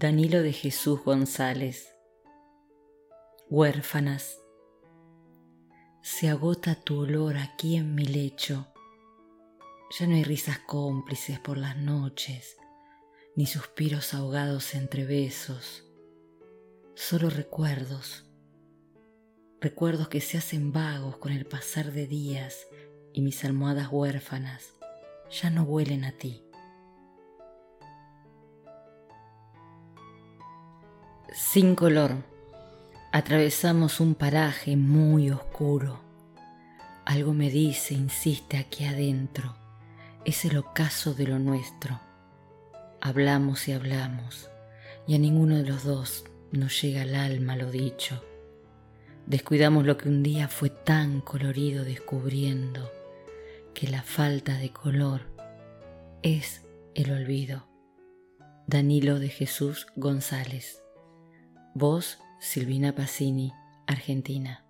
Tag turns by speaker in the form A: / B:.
A: Danilo de Jesús González. Huérfanas. Se agota tu olor aquí en mi lecho. Ya no hay risas cómplices por las noches, ni suspiros ahogados entre besos. Solo recuerdos. Recuerdos que se hacen vagos con el pasar de días y mis almohadas huérfanas ya no huelen a ti. Sin color, atravesamos un paraje muy oscuro. Algo me dice, insiste aquí adentro, es el ocaso de lo nuestro. Hablamos y hablamos, y a ninguno de los dos nos llega al alma lo dicho. Descuidamos lo que un día fue tan colorido descubriendo que la falta de color es el olvido. Danilo de Jesús González Voz Silvina Pacini, Argentina.